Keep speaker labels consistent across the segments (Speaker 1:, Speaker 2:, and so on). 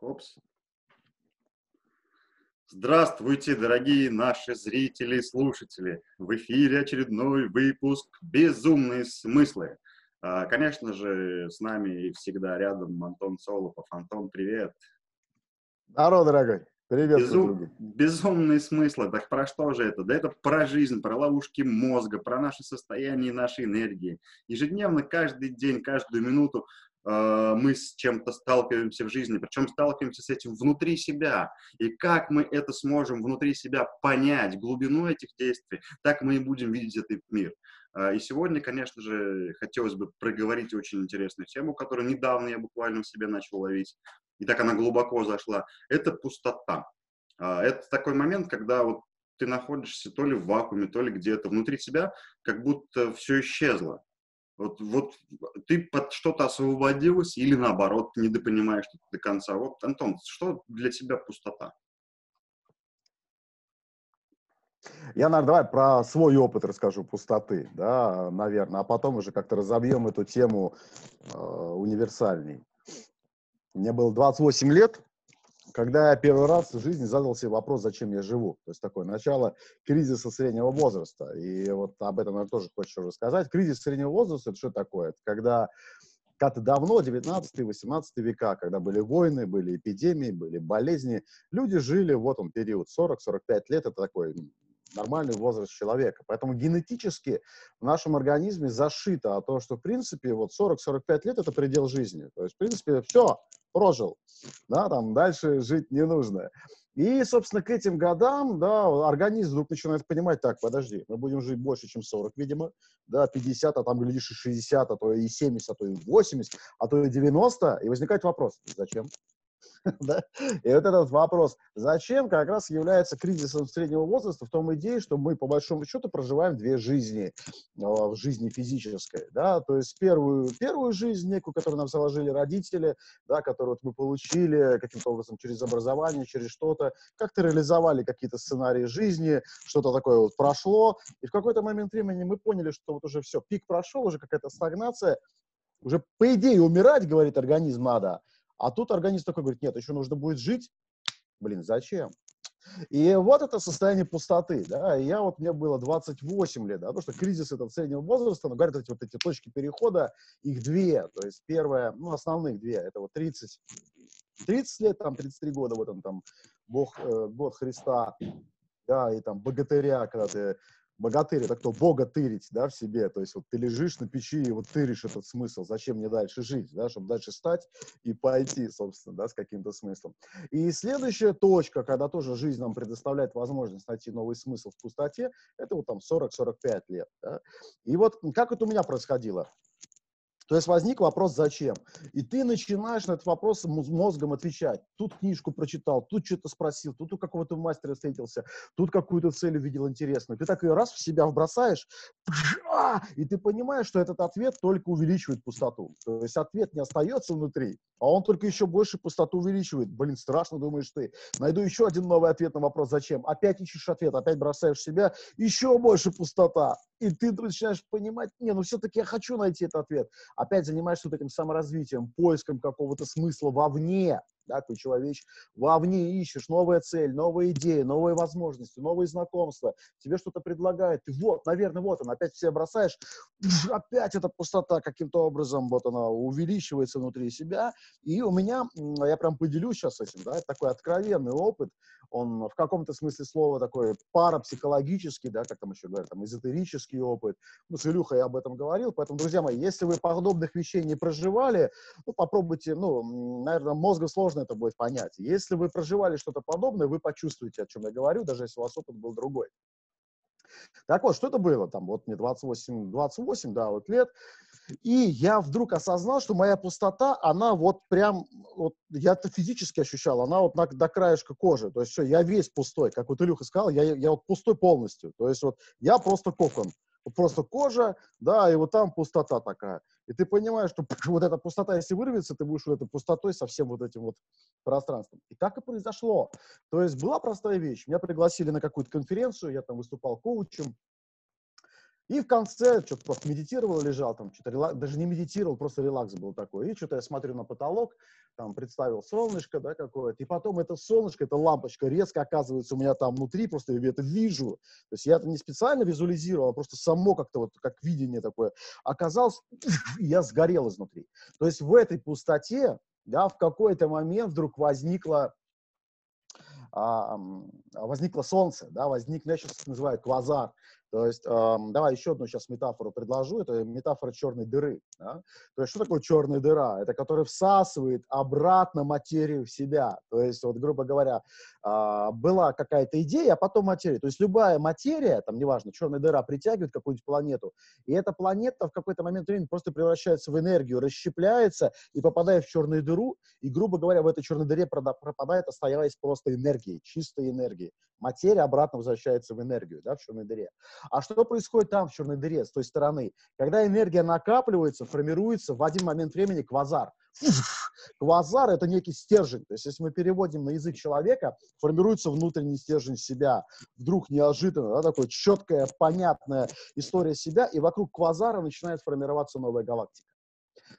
Speaker 1: Опс. Здравствуйте, дорогие наши зрители и слушатели! В эфире очередной выпуск «Безумные смыслы». А, конечно же, с нами всегда рядом Антон Солопов. Антон, привет!
Speaker 2: Здорово, дорогой! Привет,
Speaker 1: Безум... Безумные смыслы. Так про что же это? Да это про жизнь, про ловушки мозга, про наше состояние и наши энергии. Ежедневно, каждый день, каждую минуту мы с чем-то сталкиваемся в жизни, причем сталкиваемся с этим внутри себя. И как мы это сможем внутри себя понять, глубину этих действий, так мы и будем видеть этот мир. Э, и сегодня, конечно же, хотелось бы проговорить очень интересную тему, которую недавно я буквально в себе начал ловить и так она глубоко зашла, это пустота. А, это такой момент, когда вот ты находишься то ли в вакууме, то ли где-то внутри себя, как будто все исчезло. Вот, вот ты под что-то освободилась или наоборот, ты недопонимаешь что до конца. Вот, Антон, что для тебя пустота?
Speaker 2: Я, наверное, давай про свой опыт расскажу пустоты, да, наверное, а потом уже как-то разобьем эту тему э, универсальней. Мне было 28 лет, когда я первый раз в жизни задал себе вопрос, зачем я живу. То есть такое начало кризиса среднего возраста. И вот об этом я тоже хочу рассказать. Кризис среднего возраста – это что такое? Это когда когда-то давно, 19-18 века, когда были войны, были эпидемии, были болезни, люди жили, вот он период, 40-45 лет, это такой нормальный возраст человека. Поэтому генетически в нашем организме зашито а то, что, в принципе, вот 40-45 лет – это предел жизни. То есть, в принципе, все, прожил, да, там дальше жить не нужно. И, собственно, к этим годам, да, организм вдруг начинает понимать, так, подожди, мы будем жить больше, чем 40, видимо, да, 50, а там, глядишь, и 60, а то и 70, а то и 80, а то и 90, и возникает вопрос, зачем? да? И вот этот вопрос, зачем, как раз является кризисом среднего возраста в том идее, что мы, по большому счету, проживаем две жизни а, в жизни физической, да, то есть первую, первую жизнь некую, которую нам заложили родители, да, которую вот мы получили каким-то образом через образование, через что-то, как-то реализовали какие-то сценарии жизни, что-то такое вот прошло, и в какой-то момент времени мы поняли, что вот уже все, пик прошел, уже какая-то стагнация, уже по идее умирать, говорит организм, надо, а тут организм такой говорит, нет, еще нужно будет жить. Блин, зачем? И вот это состояние пустоты, да, и я вот, мне было 28 лет, да, потому что кризис этого среднего возраста, ну, говорят, эти вот эти точки перехода, их две, то есть первая, ну, основных две, это вот 30, 30 лет, там, 33 года, вот он там, Бог, э, год Христа, да, и там богатыря, когда ты богатырь, это кто? Бога тырить, да, в себе. То есть вот ты лежишь на печи и вот тыришь этот смысл. Зачем мне дальше жить, да, чтобы дальше стать и пойти, собственно, да, с каким-то смыслом. И следующая точка, когда тоже жизнь нам предоставляет возможность найти новый смысл в пустоте, это вот там 40-45 лет, да. И вот как это у меня происходило? То есть возник вопрос «зачем?». И ты начинаешь на этот вопрос мозгом отвечать. Тут книжку прочитал, тут что-то спросил, тут у какого-то мастера встретился, тут какую-то цель увидел интересную. Ты так ее раз в себя вбросаешь, и ты понимаешь, что этот ответ только увеличивает пустоту. То есть ответ не остается внутри, а он только еще больше пустоту увеличивает. Блин, страшно, думаешь ты. Найду еще один новый ответ на вопрос «зачем?». Опять ищешь ответ, опять бросаешь себя, еще больше пустота. И ты начинаешь понимать, не, ну все-таки я хочу найти этот ответ опять занимаешься вот этим саморазвитием, поиском какого-то смысла вовне, да, ты человечек, вовне ищешь новая цель, новые идеи, новые возможности, новые знакомства, тебе что-то предлагают, ты вот, наверное, вот он, опять все бросаешь, опять эта пустота каким-то образом, вот она увеличивается внутри себя, и у меня, я прям поделюсь сейчас этим, да, такой откровенный опыт, он в каком-то смысле слова такой парапсихологический, да, как там еще говорят, там, эзотерический опыт. Ну, с Илюхой я об этом говорил, поэтому, друзья мои, если вы подобных вещей не проживали, ну, попробуйте, ну, наверное, мозгу сложно это будет понять. Если вы проживали что-то подобное, вы почувствуете, о чем я говорю, даже если у вас опыт был другой. Так вот, что это было? Там, вот мне 28, 28 да, вот лет. И я вдруг осознал, что моя пустота, она вот прям, вот я это физически ощущал, она вот на, до краешка кожи. То есть все, я весь пустой, как вот Илюха сказал, я, я вот пустой полностью. То есть вот я просто кокон просто кожа, да, и вот там пустота такая. И ты понимаешь, что вот эта пустота, если вырвется, ты будешь вот этой пустотой со всем вот этим вот пространством. И так и произошло. То есть была простая вещь. Меня пригласили на какую-то конференцию, я там выступал коучем, И в конце что-то просто медитировал, лежал там, что-то релакс, даже не медитировал, просто релакс был такой. И что-то я смотрю на потолок, там представил солнышко, да, какое-то. И потом это солнышко, эта лампочка резко оказывается у меня там внутри, просто я это вижу. То есть я это не специально визуализировал, а просто само как-то вот, как видение такое оказалось, я сгорел изнутри. То есть в этой пустоте, да, в какой-то момент вдруг возникла а, возникло солнце, да, возник, я сейчас называю квазар, то есть, э, давай еще одну сейчас метафору предложу. Это метафора черной дыры. Да? То есть, что такое черная дыра? Это которая всасывает обратно материю в себя. То есть, вот, грубо говоря, э, была какая-то идея, а потом материя. То есть, любая материя, там, неважно, черная дыра притягивает какую-нибудь планету, и эта планета в какой-то момент времени просто превращается в энергию, расщепляется и попадает в черную дыру, и, грубо говоря, в этой черной дыре пропадает, оставаясь просто энергией, чистой энергией. Материя обратно возвращается в энергию, да, в черной дыре. А что происходит там, в черной дыре, с той стороны? Когда энергия накапливается, формируется в один момент времени квазар. Квазар — это некий стержень. То есть, если мы переводим на язык человека, формируется внутренний стержень себя. Вдруг неожиданно, да, такая четкая, понятная история себя, и вокруг квазара начинает формироваться новая галактика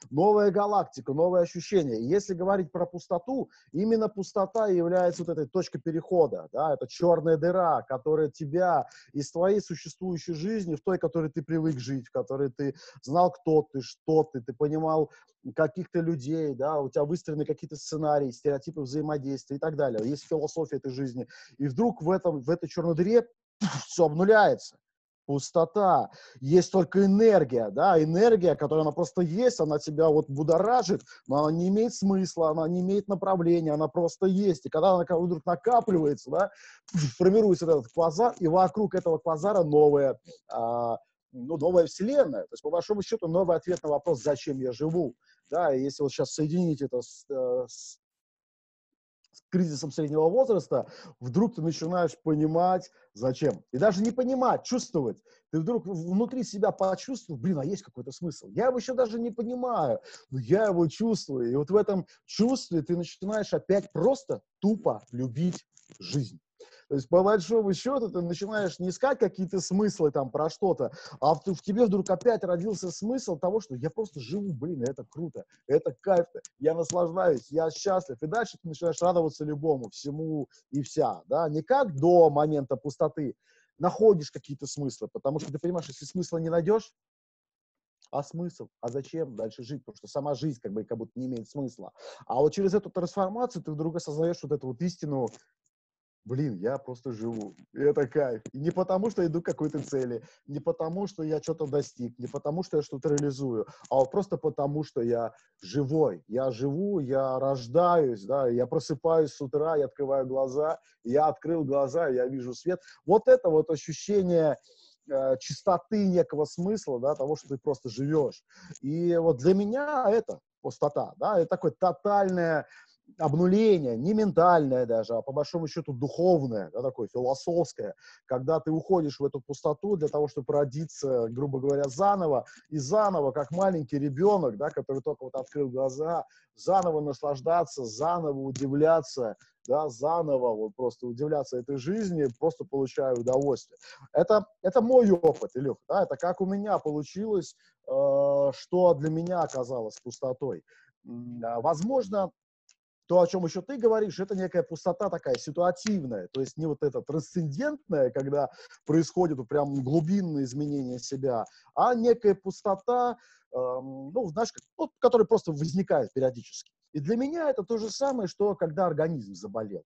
Speaker 2: новая галактика, новые ощущения. И если говорить про пустоту, именно пустота является вот этой точкой перехода, да, это черная дыра, которая тебя из твоей существующей жизни, в той, которой ты привык жить, в которой ты знал, кто ты, что ты, ты понимал каких-то людей, да, у тебя выстроены какие-то сценарии, стереотипы взаимодействия и так далее. Есть философия этой жизни. И вдруг в, этом, в этой черной дыре все обнуляется пустота, есть только энергия, да, энергия, которая она просто есть, она тебя вот будоражит, но она не имеет смысла, она не имеет направления, она просто есть. И когда она вдруг накапливается, да, формируется этот квазар, и вокруг этого квазара новая, а, ну, новая вселенная. То есть, по большому счету, новый ответ на вопрос, зачем я живу. Да, и если вот сейчас соединить это с, э, с кризисом среднего возраста, вдруг ты начинаешь понимать, зачем. И даже не понимать, чувствовать. Ты вдруг внутри себя почувствовал, блин, а есть какой-то смысл. Я его еще даже не понимаю, но я его чувствую. И вот в этом чувстве ты начинаешь опять просто тупо любить жизнь. То есть, по большому счету, ты начинаешь не искать какие-то смыслы там про что-то, а в, в тебе вдруг опять родился смысл того, что я просто живу, блин, это круто, это кайф, я наслаждаюсь, я счастлив. И дальше ты начинаешь радоваться любому, всему и вся, да, не как до момента пустоты, находишь какие-то смыслы, потому что ты понимаешь, если смысла не найдешь, а смысл? А зачем дальше жить? Потому что сама жизнь как бы как будто не имеет смысла. А вот через эту трансформацию ты вдруг осознаешь вот эту вот истину блин, я просто живу, и это кайф. И не потому, что иду к какой-то цели, не потому, что я что-то достиг, не потому, что я что-то реализую, а просто потому, что я живой. Я живу, я рождаюсь, да, я просыпаюсь с утра, я открываю глаза, я открыл глаза, я вижу свет. Вот это вот ощущение э, чистоты некого смысла, да, того, что ты просто живешь. И вот для меня это пустота, да, это такое тотальное обнуление, не ментальное даже, а по большому счету духовное, да, такое философское, когда ты уходишь в эту пустоту для того, чтобы родиться, грубо говоря, заново, и заново, как маленький ребенок, да, который только вот открыл глаза, заново наслаждаться, заново удивляться, да, заново вот просто удивляться этой жизни, просто получаю удовольствие. Это, это мой опыт, Илюх, да, это как у меня получилось, э, что для меня оказалось пустотой. Возможно, то, о чем еще ты говоришь, это некая пустота такая ситуативная, то есть не вот это трансцендентная, когда происходит прям глубинное изменение себя, а некая пустота, эм, ну, знаешь, ну, которая просто возникает периодически. И для меня это то же самое, что когда организм заболел.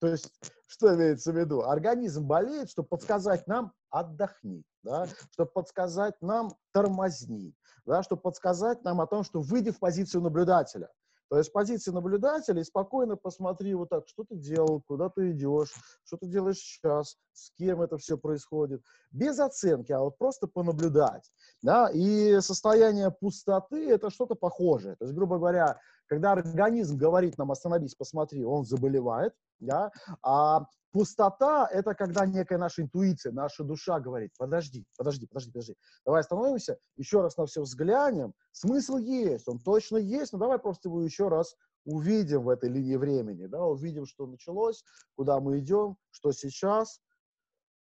Speaker 2: То есть, что имеется в виду? Организм болеет, чтобы подсказать нам отдохни, да, чтобы подсказать нам тормозни, да, чтобы подсказать нам о том, что выйди в позицию наблюдателя. То есть позиции наблюдателя спокойно посмотри вот так, что ты делал, куда ты идешь, что ты делаешь сейчас, с кем это все происходит. Без оценки, а вот просто понаблюдать. Да? И состояние пустоты – это что-то похожее. То есть, грубо говоря, когда организм говорит нам «остановись, посмотри», он заболевает, да? а Пустота — это когда некая наша интуиция, наша душа говорит, подожди, подожди, подожди, подожди, давай остановимся, еще раз на все взглянем. Смысл есть, он точно есть, но давай просто его еще раз увидим в этой линии времени, да, увидим, что началось, куда мы идем, что сейчас,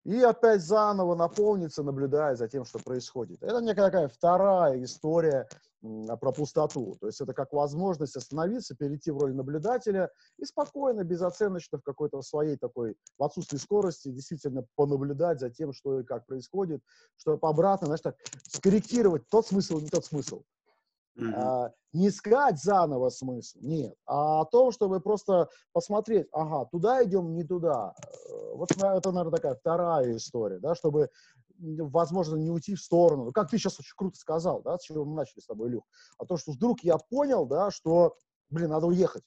Speaker 2: и опять заново наполниться, наблюдая за тем, что происходит. Это некая такая вторая история про пустоту. То есть это как возможность остановиться, перейти в роль наблюдателя и спокойно, безоценочно в какой-то своей такой, в отсутствии скорости, действительно понаблюдать за тем, что и как происходит, чтобы обратно, знаешь, так, скорректировать тот смысл, не тот смысл. А, не искать заново смысл, нет, а о том, чтобы просто посмотреть, ага, туда идем, не туда. Э, вот это, наверное, такая вторая история, да, чтобы, возможно, не уйти в сторону. Как ты сейчас очень круто сказал, да, с чего мы начали с тобой, Илюх, а то, что вдруг я понял, да, что, блин, надо уехать.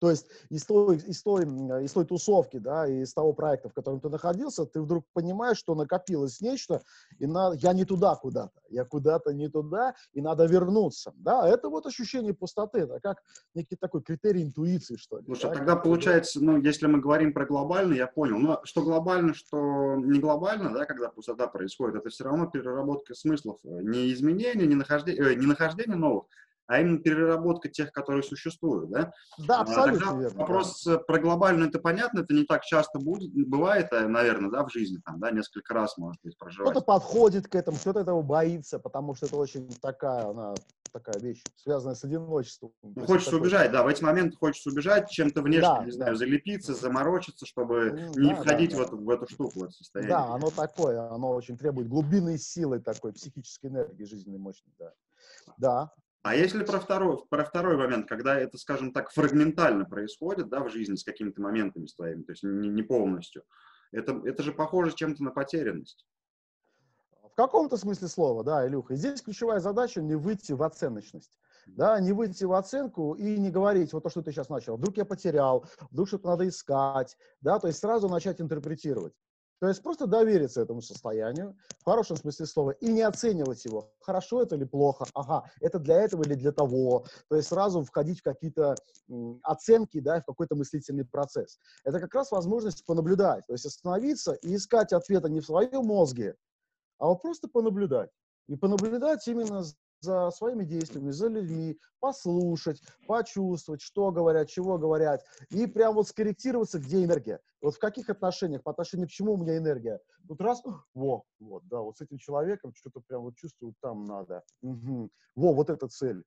Speaker 2: То есть из той, из, той, из той тусовки, да, из того проекта, в котором ты находился, ты вдруг понимаешь, что накопилось нечто, и на, я не туда куда-то, я куда-то не туда, и надо вернуться. Да, это вот ощущение пустоты, это как некий такой критерий интуиции, что ли.
Speaker 1: Слушай,
Speaker 2: да?
Speaker 1: тогда получается, ну, если мы говорим про глобально, я понял, но что глобально, что не глобально, да, когда пустота происходит, это все равно переработка смыслов, э, не изменения, не нахождение, э, не нахождение новых, а именно переработка тех, которые существуют, да?
Speaker 2: Да, а абсолютно
Speaker 1: Тогда
Speaker 2: верно.
Speaker 1: Вопрос да. про глобальную, это понятно, это не так часто будет, бывает, э, наверное, да, в жизни, там, да, несколько раз, может быть, проживать.
Speaker 2: Кто-то подходит к этому, кто-то этого боится, потому что это очень такая, она, такая вещь, связанная с одиночеством.
Speaker 1: Ну, хочется такой... убежать, да, в эти моменты хочется убежать, чем-то внешне, да, не знаю, да. залепиться, заморочиться, чтобы ну, не да, входить да, в, эту, в эту штуку, в это состояние.
Speaker 2: Да, оно такое, оно очень требует глубинной силы такой, психической энергии жизненной мощной, да. Да,
Speaker 1: а если про второй, про второй момент, когда это, скажем так, фрагментально происходит, да, в жизни с какими-то моментами своими, то есть не, не полностью, это, это же похоже чем-то на потерянность.
Speaker 2: В каком-то смысле слова, да, Илюха. И здесь ключевая задача не выйти в оценочность. Да, не выйти в оценку и не говорить, вот то, что ты сейчас начал, вдруг я потерял, вдруг что-то надо искать, да, то есть сразу начать интерпретировать. То есть просто довериться этому состоянию, в хорошем смысле слова, и не оценивать его, хорошо это или плохо, ага, это для этого или для того. То есть сразу входить в какие-то оценки, да, в какой-то мыслительный процесс. Это как раз возможность понаблюдать, то есть остановиться и искать ответа не в своем мозге, а вот просто понаблюдать. И понаблюдать именно за своими действиями, за людьми, послушать, почувствовать, что говорят, чего говорят, и прям вот скорректироваться, где энергия. Вот в каких отношениях, по отношению к чему у меня энергия. Тут раз, во, вот, да, вот с этим человеком что-то прям вот чувствую, там надо. Угу. Во, вот эта цель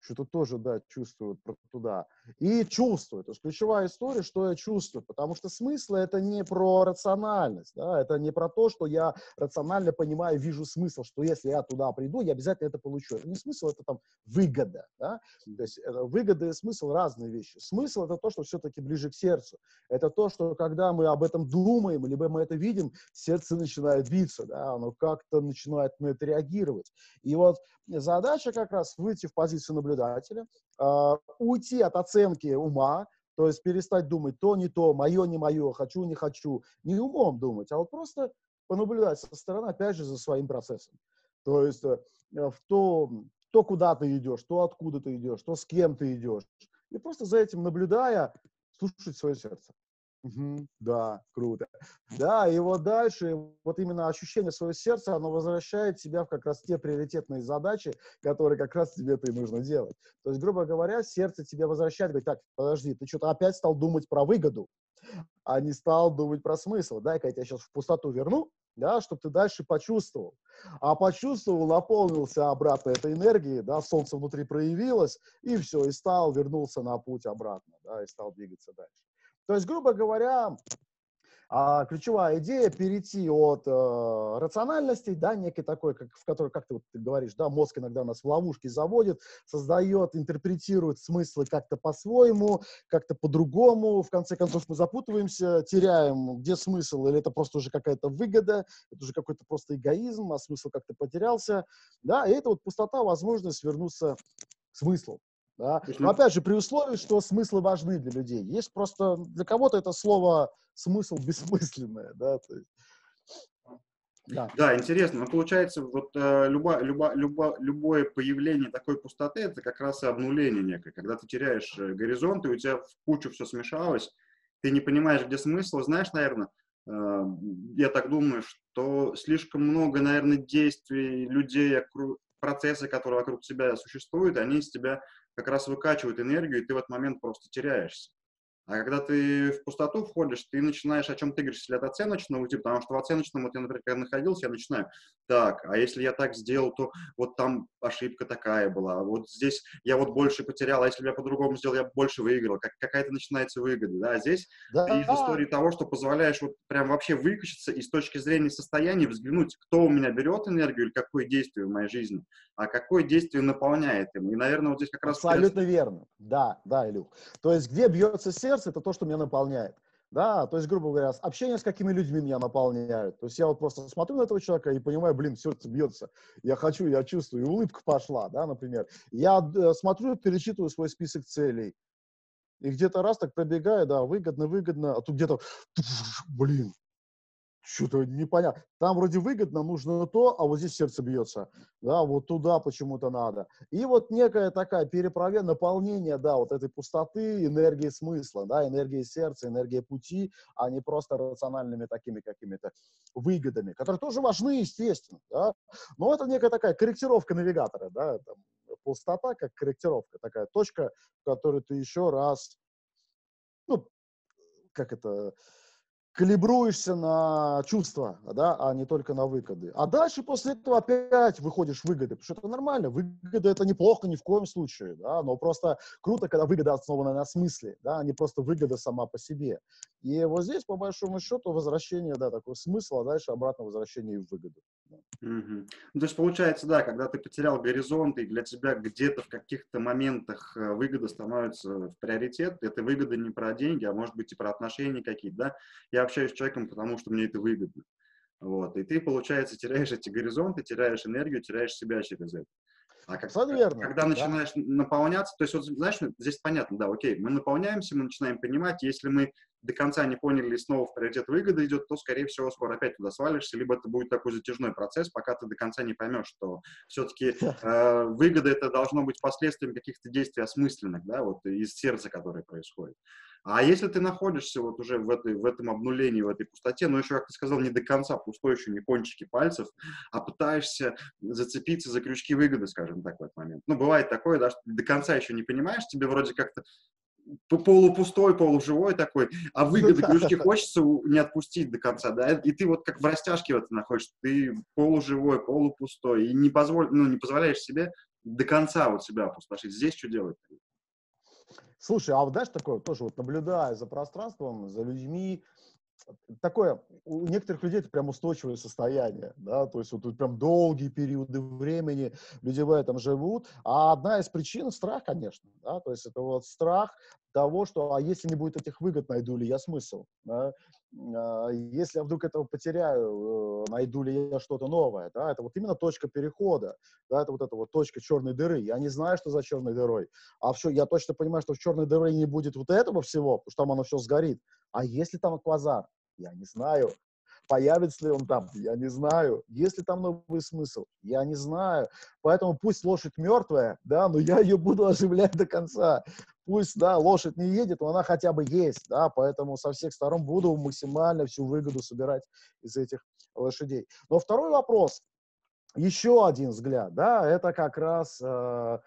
Speaker 2: что-то тоже, да, чувствуют туда. И чувствуют. То есть ключевая история, что я чувствую. Потому что смыслы это не про рациональность, да, это не про то, что я рационально понимаю, вижу смысл, что если я туда приду, я обязательно это получу. Это не смысл, это там выгода, да. То есть это выгода и смысл разные вещи. Смысл это то, что все-таки ближе к сердцу. Это то, что когда мы об этом думаем, либо мы это видим, сердце начинает биться, да, оно как-то начинает на это реагировать. И вот задача как раз выйти в позицию наблюдателя, э, уйти от оценки ума, то есть перестать думать то, не то, мое, не мое, хочу, не хочу, не умом думать, а вот просто понаблюдать со стороны, опять же, за своим процессом. То есть э, в то, то, куда ты идешь, то, откуда ты идешь, то, с кем ты идешь. И просто за этим наблюдая, слушать свое сердце. Угу, да, круто. Да, и вот дальше, вот именно ощущение своего сердца, оно возвращает тебя в как раз те приоритетные задачи, которые как раз тебе-то и нужно делать. То есть, грубо говоря, сердце тебе возвращает, говорит, так, подожди, ты что-то опять стал думать про выгоду, а не стал думать про смысл. Дай-ка я тебя сейчас в пустоту верну, да, чтобы ты дальше почувствовал. А почувствовал, наполнился обратно этой энергией, да, солнце внутри проявилось, и все, и стал, вернулся на путь обратно, да, и стал двигаться дальше. То есть, грубо говоря, а, ключевая идея перейти от э, рациональности, да, некой такой, как, в которой, как ты, вот, ты говоришь, да, мозг иногда нас в ловушки заводит, создает, интерпретирует смыслы как-то по-своему, как-то по-другому, в конце концов мы запутываемся, теряем, где смысл, или это просто уже какая-то выгода, это уже какой-то просто эгоизм, а смысл как-то потерялся, да, и это вот пустота, возможность вернуться к смыслу. Да? Но опять же, при условии, что смыслы важны для людей. Есть просто для кого-то это слово смысл бессмысленное. Да, То есть,
Speaker 1: да. да, интересно. Но получается, вот э, любо, любо, любо, любое появление такой пустоты это как раз и обнуление некое. Когда ты теряешь э, горизонт, и у тебя в кучу все смешалось, ты не понимаешь, где смысл. Знаешь, наверное, э, я так думаю, что слишком много, наверное, действий людей, процессы, которые вокруг тебя существуют, они из тебя как раз выкачивают энергию, и ты в этот момент просто теряешься. А когда ты в пустоту входишь, ты начинаешь, о чем ты говоришь, если от оценочного уйти, потому что в оценочном, вот я, например, когда находился, я начинаю, так, а если я так сделал, то вот там ошибка такая была, вот здесь я вот больше потерял, а если бы я по-другому сделал, я больше выиграл, как, какая-то начинается выгода, да, а здесь да. ты из истории того, что позволяешь вот прям вообще выключиться и с точки зрения состояния взглянуть, кто у меня берет энергию или какое действие в моей жизни, а какое действие наполняет им. И, наверное, вот здесь как раз...
Speaker 2: Абсолютно верно, да, да, Илюх. То есть где бьется сердце, сердце – это то, что меня наполняет. Да, то есть, грубо говоря, общение с какими людьми меня наполняет. То есть я вот просто смотрю на этого человека и понимаю, блин, сердце бьется. Я хочу, я чувствую, и улыбка пошла, да, например. Я э, смотрю, перечитываю свой список целей. И где-то раз так пробегаю, да, выгодно, выгодно, а тут где-то, блин, что-то непонятно. Там вроде выгодно, нужно то, а вот здесь сердце бьется. Да, вот туда почему-то надо. И вот некая такая перепроверка, наполнение, да, вот этой пустоты, энергии смысла, да, энергии сердца, энергии пути, а не просто рациональными такими какими-то выгодами, которые тоже важны, естественно, да. Но это некая такая корректировка навигатора, да, там, пустота как корректировка, такая точка, в которой ты еще раз, ну, как это, калибруешься на чувства, да, а не только на выгоды. А дальше после этого опять выходишь выгоды, потому что это нормально. Выгода это неплохо ни в коем случае, да, но просто круто, когда выгода основана на смысле, да, а не просто выгода сама по себе. И вот здесь, по большому счету, возвращение, да, такой смысл, а дальше обратно возвращение в выгоду.
Speaker 1: Угу. Ну, то есть получается, да, когда ты потерял горизонт, и для тебя где-то в каких-то моментах э, выгода становится в приоритет, это выгода не про деньги, а может быть и про отношения какие-то, да. Я общаюсь с человеком, потому что мне это выгодно. Вот. И ты, получается, теряешь эти горизонты, теряешь энергию, теряешь себя через это. А как,
Speaker 2: верно,
Speaker 1: когда да. начинаешь наполняться, то есть вот знаешь, здесь понятно, да, окей, мы наполняемся, мы начинаем понимать, если мы до конца не поняли и снова в приоритет выгода идет, то, скорее всего, скоро опять туда свалишься, либо это будет такой затяжной процесс, пока ты до конца не поймешь, что все-таки э, выгода это должно быть последствием каких-то действий осмысленных, да, вот из сердца, которое происходит. А если ты находишься вот уже в, этой, в этом обнулении, в этой пустоте, но еще, как ты сказал, не до конца пустой, еще не кончики пальцев, а пытаешься зацепиться за крючки выгоды, скажем так, в этот момент. Ну, бывает такое, да, что ты до конца еще не понимаешь, тебе вроде как-то полупустой, полуживой такой, а выгоды крючки хочется не отпустить до конца, да, и ты вот как в растяжке вот находишься, ты полуживой, полупустой, и не, позволь, ну, не позволяешь себе до конца вот себя опустошить. Здесь что делать?
Speaker 2: Слушай, а вот знаешь, такое тоже вот наблюдая за пространством, за людьми, такое, у некоторых людей это прям устойчивое состояние, да, то есть вот тут прям долгие периоды времени люди в этом живут, а одна из причин страх, конечно, да, то есть это вот страх того, что, а если не будет этих выгод, найду ли я смысл, да? А, если я вдруг этого потеряю, э, найду ли я что-то новое, да, это вот именно точка перехода, да, это вот эта вот точка черной дыры, я не знаю, что за черной дырой, а все, я точно понимаю, что в черной дыре не будет вот этого всего, потому что там оно все сгорит, а если там аквазар, я не знаю, Появится ли он там? Я не знаю. Есть ли там новый смысл? Я не знаю. Поэтому пусть лошадь мертвая, да, но я ее буду оживлять до конца. Пусть, да, лошадь не едет, но она хотя бы есть, да, поэтому со всех сторон буду максимально всю выгоду собирать из этих лошадей. Но второй вопрос, еще один взгляд, да, это как раз э,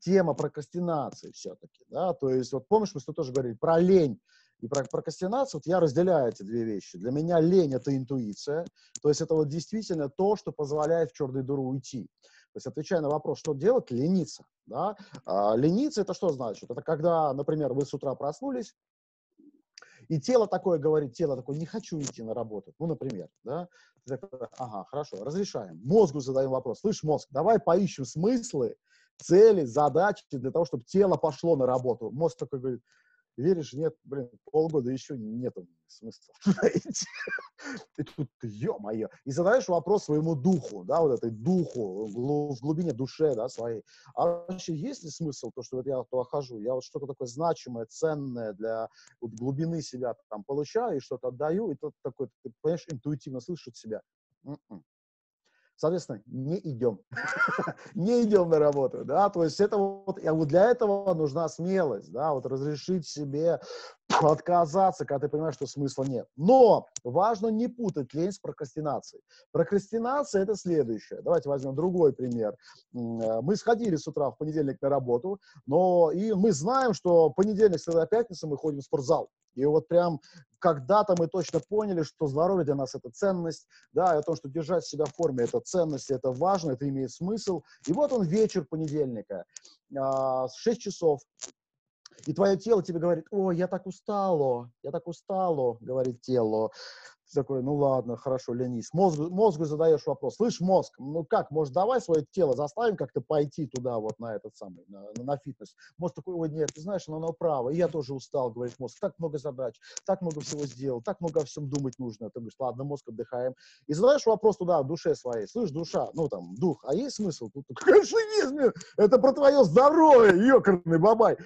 Speaker 2: тема прокрастинации все-таки, да, то есть вот помнишь, мы с тобой тоже говорили про лень, и про прокрастинацию, вот я разделяю эти две вещи. Для меня лень – это интуиция, то есть это вот действительно то, что позволяет в черную дыру уйти. То есть, отвечая на вопрос, что делать, лениться. Да? А, лениться – это что значит? Это когда, например, вы с утра проснулись, и тело такое говорит, тело такое, не хочу идти на работу. Ну, например, да? ага, хорошо, разрешаем. Мозгу задаем вопрос. Слышь, мозг, давай поищем смыслы, цели, задачи для того, чтобы тело пошло на работу. Мозг такой говорит, веришь, нет, блин, полгода еще нету смысла. Ты тут, ё-моё. И задаешь вопрос своему духу, да, вот этой духу, в глубине душе, да, своей. А вообще есть ли смысл, то, что вот я туда хожу, я вот что-то такое значимое, ценное для вот, глубины себя там получаю и что-то отдаю, и тот такой, ты, понимаешь, интуитивно слышит себя. М-м. Соответственно, не идем. не идем на работу, да, то есть это вот, вот для этого нужна смелость, да, вот разрешить себе отказаться, когда ты понимаешь, что смысла нет. Но важно не путать лень с прокрастинацией. Прокрастинация – это следующее. Давайте возьмем другой пример. Э, мы сходили с утра в понедельник на работу, но и мы знаем, что понедельник, среда, пятница мы ходим в спортзал. И вот прям когда-то мы точно поняли, что здоровье для нас – это ценность, да, и о том, что держать себя в форме – это ценность, это важно, это имеет смысл. И вот он вечер понедельника, 6 а, часов, и твое тело тебе говорит, ой, я так устало, я так устало, говорит тело. Ты такой, ну ладно, хорошо, ленись. Мозгу, мозгу задаешь вопрос, слышь, мозг, ну как, может, давай свое тело заставим как-то пойти туда, вот на этот самый, на, на фитнес. Мозг такой, ой, нет, ты знаешь, оно, оно право, и я тоже устал, говорит мозг, так много задач, так много всего сделал, так много о всем думать нужно. Ты говоришь, ладно, мозг, отдыхаем. И задаешь вопрос туда, в душе своей, слышь, душа, ну там, дух, а есть смысл? Тут, конечно, есть, это про твое здоровье, ёкарный бабай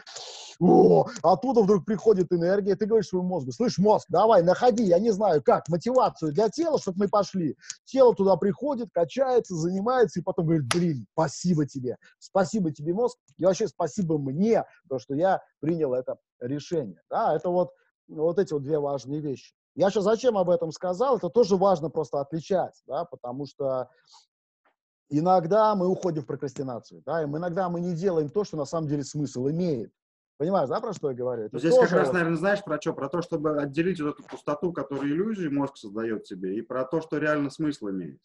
Speaker 2: о, оттуда вдруг приходит энергия, ты говоришь своему мозгу, слышь, мозг, давай, находи, я не знаю как, мотивацию для тела, чтобы мы пошли. Тело туда приходит, качается, занимается, и потом говорит, блин, спасибо тебе, спасибо тебе, мозг, и вообще спасибо мне, то, что я принял это решение. Да, это вот, вот эти вот две важные вещи. Я сейчас зачем об этом сказал, это тоже важно просто отличать, да, потому что иногда мы уходим в прокрастинацию, да, и иногда мы не делаем то, что на самом деле смысл имеет. Понимаешь, да, про что я говорю?
Speaker 1: Это Здесь как раз, наверное, знаешь про что? Про то, чтобы отделить вот эту пустоту, которую иллюзии мозг создает себе, и про то, что реально смысл имеет.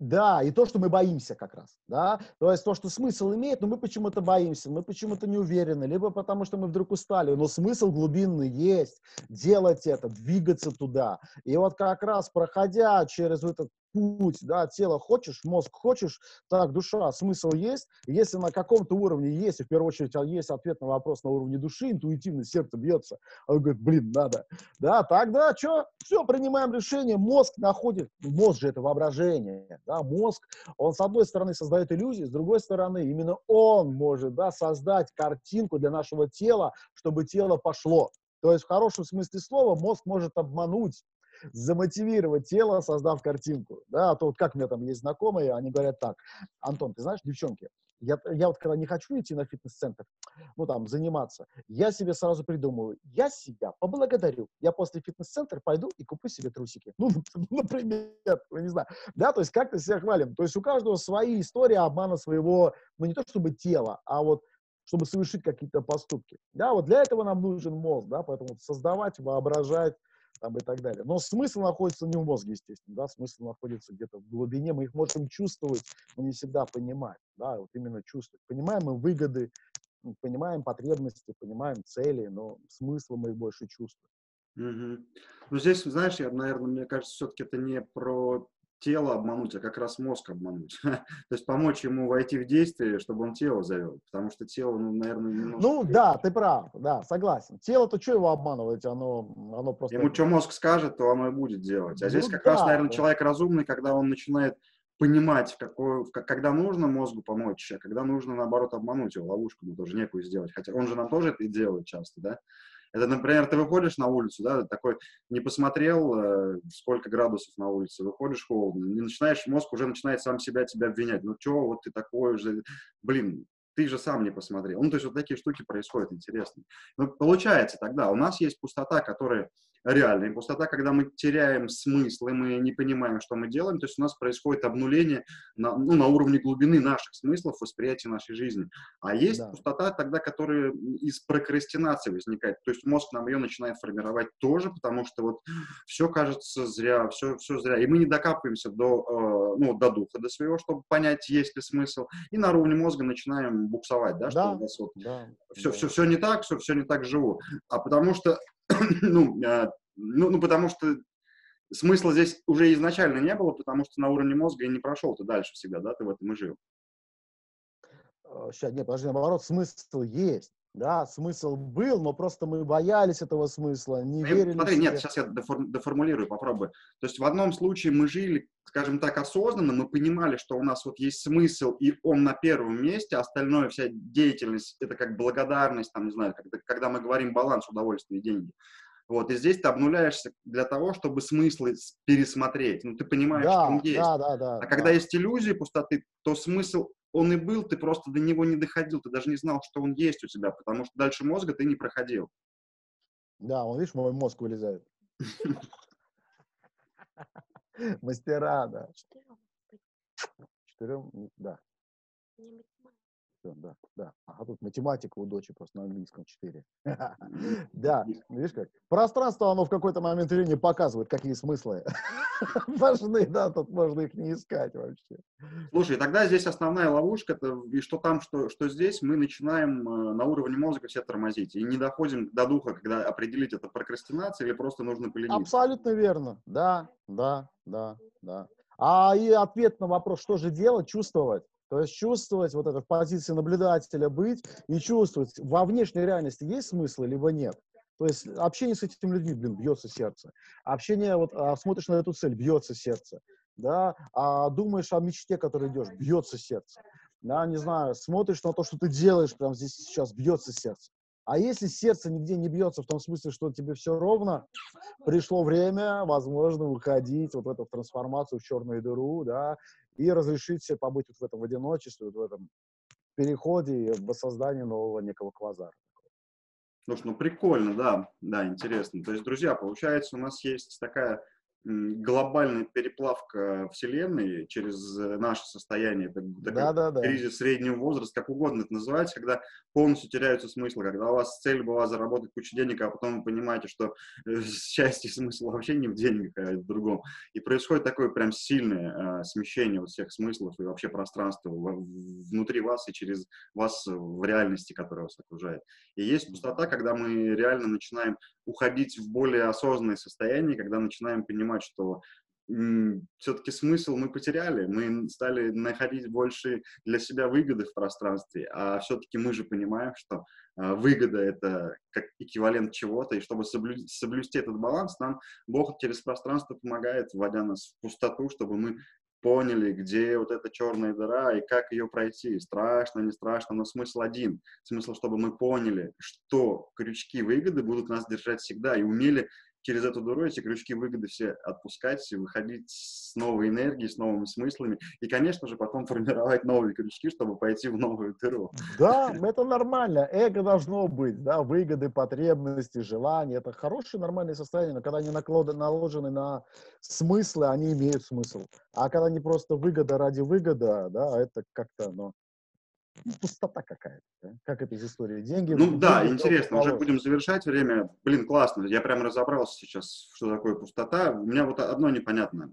Speaker 2: Да, и то, что мы боимся как раз, да, то есть то, что смысл имеет, но мы почему-то боимся, мы почему-то не уверены, либо потому что мы вдруг устали, но смысл глубинный есть, делать это, двигаться туда. И вот как раз проходя через этот путь, да, тело хочешь, мозг хочешь, так, душа, смысл есть. Если на каком-то уровне есть, и в первую очередь а есть ответ на вопрос на уровне души, интуитивно сердце бьется, а он говорит, блин, надо. Да, тогда что? Все, принимаем решение, мозг находит, мозг же это воображение, да, мозг, он с одной стороны создает иллюзии, с другой стороны именно он может, да, создать картинку для нашего тела, чтобы тело пошло. То есть в хорошем смысле слова мозг может обмануть замотивировать тело, создав картинку. Да, а то вот как у меня там есть знакомые, они говорят так, Антон, ты знаешь, девчонки, я, я вот когда не хочу идти на фитнес-центр, ну там, заниматься, я себе сразу придумываю, я себя поблагодарю, я после фитнес-центра пойду и куплю себе трусики. Ну, например, не знаю. Да, то есть как-то себя хвалим. То есть у каждого свои истории обмана своего, ну не то чтобы тела, а вот чтобы совершить какие-то поступки. Да, вот для этого нам нужен мозг, да, поэтому создавать, воображать, там и так далее. Но смысл находится не в мозге, естественно, да, смысл находится где-то в глубине, мы их можем чувствовать, но не всегда понимать, да, вот именно чувствовать. Понимаем мы выгоды, понимаем потребности, понимаем цели, но смысл мы их больше чувствуем.
Speaker 1: Угу. Ну, здесь, знаешь, я, наверное, мне кажется, все-таки это не про тело обмануть, а как раз мозг обмануть. То есть помочь ему войти в действие, чтобы он тело завел. Потому что тело, ну, наверное,
Speaker 2: немножко... Ну, да, ты прав, да, согласен. Тело-то что его обманывать? Оно, оно просто...
Speaker 1: Ему что мозг скажет, то оно и будет делать. А ну, здесь как да, раз, наверное, да. человек разумный, когда он начинает понимать, какой, когда нужно мозгу помочь, а когда нужно, наоборот, обмануть его, ловушку ему тоже некую сделать. Хотя он же нам тоже это и делает часто, да? Это, например, ты выходишь на улицу, да, такой не посмотрел, э, сколько градусов на улице, выходишь холодно, не начинаешь, мозг уже начинает сам себя тебя обвинять. Ну что, вот ты такой же, блин, ты же сам не посмотрел. Ну, то есть вот такие штуки происходят интересные. Ну, получается тогда, у нас есть пустота, которая реальная пустота, когда мы теряем смысл, и мы не понимаем, что мы делаем, то есть у нас происходит обнуление на, ну, на уровне глубины наших смыслов, восприятия нашей жизни. А есть да. пустота тогда, которая из прокрастинации возникает, то есть мозг нам ее начинает формировать тоже, потому что вот все кажется зря, все, все зря, и мы не докапываемся до, э, ну, до духа, до своего, чтобы понять, есть ли смысл, и на уровне мозга начинаем буксовать, да, да. что у нас вот да. все, да. все, все не так, все, все не так живу, а потому что ну, э, ну, ну, потому что смысла здесь уже изначально не было, потому что на уровне мозга и не прошел ты дальше всегда, да, ты в этом и жил.
Speaker 2: Сейчас, нет, подожди, наоборот, смысл есть. Да, смысл был, но просто мы боялись этого смысла, не
Speaker 1: я,
Speaker 2: верили
Speaker 1: Смотри, нет, сейчас я деформ, деформулирую, попробую. То есть в одном случае мы жили, скажем так, осознанно, мы понимали, что у нас вот есть смысл, и он на первом месте, а остальное, вся деятельность, это как благодарность, там, не знаю, когда, когда мы говорим баланс удовольствия и деньги. Вот, и здесь ты обнуляешься для того, чтобы смыслы пересмотреть. Ну, ты понимаешь, да, что он есть. Да, да, да, а когда да. есть иллюзии пустоты, то смысл он и был, ты просто до него не доходил, ты даже не знал, что он есть у тебя, потому что дальше мозга ты не проходил.
Speaker 2: Да, он, видишь, мой мозг вылезает. Мастера, да. Четырем, да. Да, да. А тут математика у дочи просто на английском 4. Да, видишь как? Пространство, оно в какой-то момент времени показывает, какие смыслы важны, да, тут можно их не искать вообще.
Speaker 1: Слушай, тогда здесь основная ловушка, это и что там, что, что здесь, мы начинаем э, на уровне мозга все тормозить. И не доходим до духа, когда определить, это прокрастинация или просто нужно полениться.
Speaker 2: Абсолютно верно. Да, да, да, да. А и ответ на вопрос, что же делать, чувствовать. То есть чувствовать вот это в позиции наблюдателя быть и чувствовать, во внешней реальности есть смысл, либо нет. То есть общение с этими людьми, блин, бьется сердце. Общение, вот а, смотришь на эту цель, бьется сердце. Да, а думаешь о мечте, которой идешь, бьется сердце. Да, не знаю, смотришь на то, что ты делаешь прямо здесь сейчас, бьется сердце. А если сердце нигде не бьется, в том смысле, что тебе все ровно, пришло время, возможно, выходить вот в эту трансформацию в черную дыру, да, и разрешить себе побыть вот в этом одиночестве, вот в этом переходе и воссоздании нового некого квазара.
Speaker 1: Слушай, ну прикольно, да, да, интересно. То есть, друзья, получается, у нас есть такая глобальная переплавка Вселенной через э, наше состояние, это да, да, да. кризис среднего возраста, как угодно это называется, когда полностью теряются смыслы, когда у вас цель была заработать кучу денег, а потом вы понимаете, что э, счастье и смысл вообще не в деньгах, а в другом. И происходит такое прям сильное э, смещение вот всех смыслов и вообще пространства внутри вас и через вас в реальности, которая вас окружает. И есть пустота, когда мы реально начинаем уходить в более осознанное состояние, когда начинаем понимать, что все-таки смысл мы потеряли, мы стали находить больше для себя выгоды в пространстве, а все-таки мы же понимаем, что э, выгода это как эквивалент чего-то, и чтобы соблюсти, соблюсти этот баланс, нам Бог через пространство помогает, вводя нас в пустоту, чтобы мы поняли, где вот эта черная дыра и как ее пройти. Страшно, не страшно, но смысл один. Смысл, чтобы мы поняли, что крючки выгоды будут нас держать всегда и умели через эту дыру эти крючки выгоды все отпускать, выходить с новой энергией, с новыми смыслами, и, конечно же, потом формировать новые крючки, чтобы пойти в новую дыру.
Speaker 2: Да, это нормально, эго должно быть, да, выгоды, потребности, желания, это хорошее нормальное состояние, но когда они наложены на смыслы, они имеют смысл. А когда не просто выгода ради выгода, да, это как-то, ну, ну, пустота какая-то, да? как это из истории. Деньги...
Speaker 1: Ну
Speaker 2: деньги,
Speaker 1: да, интересно, уже будем завершать время. Блин, классно, я прям разобрался сейчас, что такое пустота. У меня вот одно непонятно.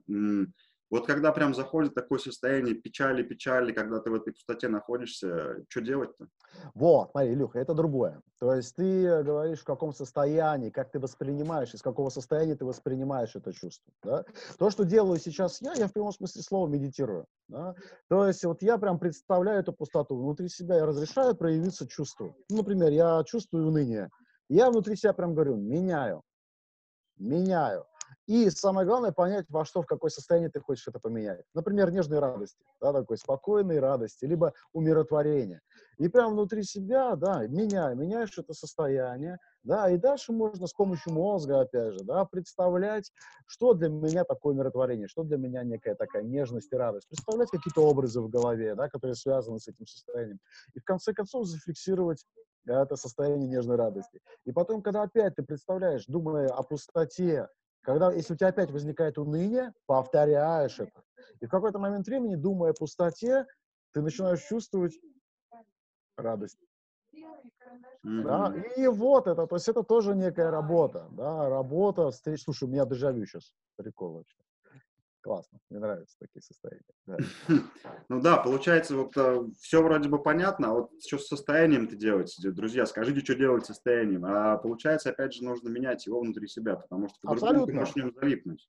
Speaker 1: Вот когда прям заходит такое состояние печали, печали, когда ты в этой пустоте находишься, что делать-то?
Speaker 2: Вот, смотри, Илюха, это другое. То есть ты говоришь, в каком состоянии, как ты воспринимаешь, из какого состояния ты воспринимаешь это чувство. Да? То, что делаю сейчас я, я в прямом смысле слова медитирую. Да? То есть вот я прям представляю эту пустоту внутри себя, я разрешаю проявиться чувству. Ну, например, я чувствую уныние. Я внутри себя прям говорю, меняю, меняю. И самое главное понять, во что, в какое состояние ты хочешь это поменять. Например, нежной радости, да, такой спокойной радости, либо умиротворения. И прямо внутри себя, да, меняй, меняешь это состояние, да, и дальше можно с помощью мозга, опять же, да, представлять, что для меня такое умиротворение, что для меня некая такая нежность и радость, представлять какие-то образы в голове, да, которые связаны с этим состоянием. И в конце концов зафиксировать это состояние нежной радости. И потом, когда опять ты представляешь, думая о пустоте, когда, если у тебя опять возникает уныние, повторяешь это. И в какой-то момент времени, думая о пустоте, ты начинаешь чувствовать радость. Mm-hmm. Да? И вот это, то есть это тоже некая работа, да, работа, встреч. Слушай, у меня дежавю сейчас, прикол вообще классно, мне нравятся такие состояния. Да.
Speaker 1: Ну да, получается, вот э, все вроде бы понятно, а вот что с состоянием ты делаете? Друзья, скажите, что делать с состоянием. А получается, опять же, нужно менять его внутри себя, потому что по-другому ты можешь в нем залипнуть.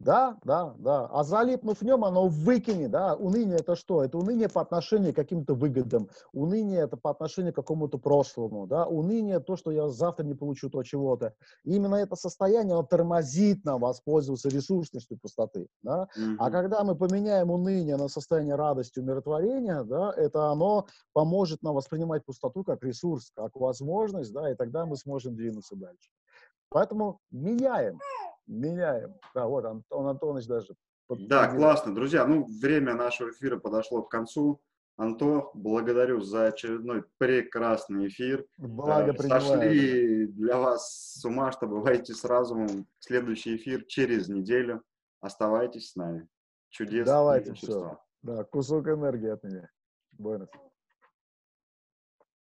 Speaker 2: Да, да, да. А залипнув в нем, оно выкинет, да. Уныние это что? Это уныние по отношению к каким-то выгодам. Уныние это по отношению к какому-то прошлому, да. Уныние то, что я завтра не получу то чего-то. И именно это состояние, оно тормозит нам воспользоваться ресурсностью пустоты, да. Mm-hmm. А когда мы поменяем уныние на состояние радости, умиротворения, да, это оно поможет нам воспринимать пустоту как ресурс, как возможность, да, и тогда мы сможем двинуться дальше. Поэтому меняем меняем. Да, вот Антон Антонович даже.
Speaker 1: Да, классно. Друзья, ну, время нашего эфира подошло к концу. Антон, благодарю за очередной прекрасный эфир.
Speaker 2: Благо
Speaker 1: Э, Сошли для вас с ума, чтобы войти с разумом. Следующий эфир через неделю. Оставайтесь с нами. Чудес. и
Speaker 2: Давайте, все. Да, кусок энергии от меня. Буэнос.